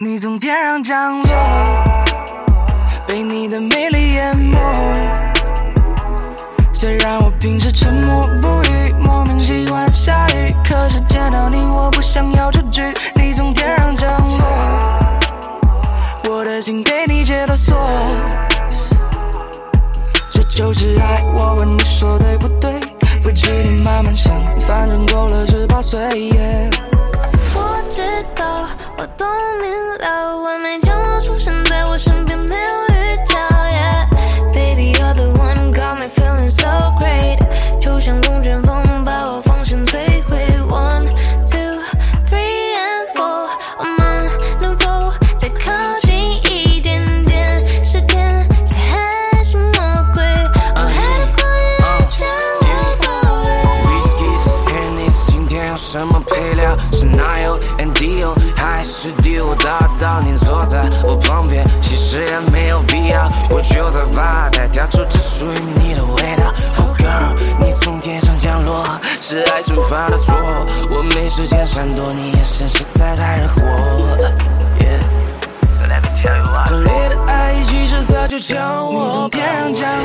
你从天上降落，被你的美丽淹没。虽然我平时沉默不语，莫名喜欢下雨，可是见到你我不想要出去。你从天上降落，我的心被你解了锁。这就是爱，我问你说对不对？不急你慢慢想，反正过了十八岁。我都明了，完美降落出现在我身边，没有预兆。Yeah, baby you're the one, got me feeling so great，就像龙卷风把我防线摧毁。One, two, three and four，我们能否再靠近一点点？是天使还是魔鬼？我爱的光也将我包围。Whiskey and it's，今天有什么配料？是奶油 and Dio 有必要。我就在吧台调出只属于你的味道。Oh girl，你从天上降落，是爱触发的错。我没时间闪躲，你眼神实在太惹火。Yeah。So let me tell you what。烈的爱其实早就将你我从天上降落，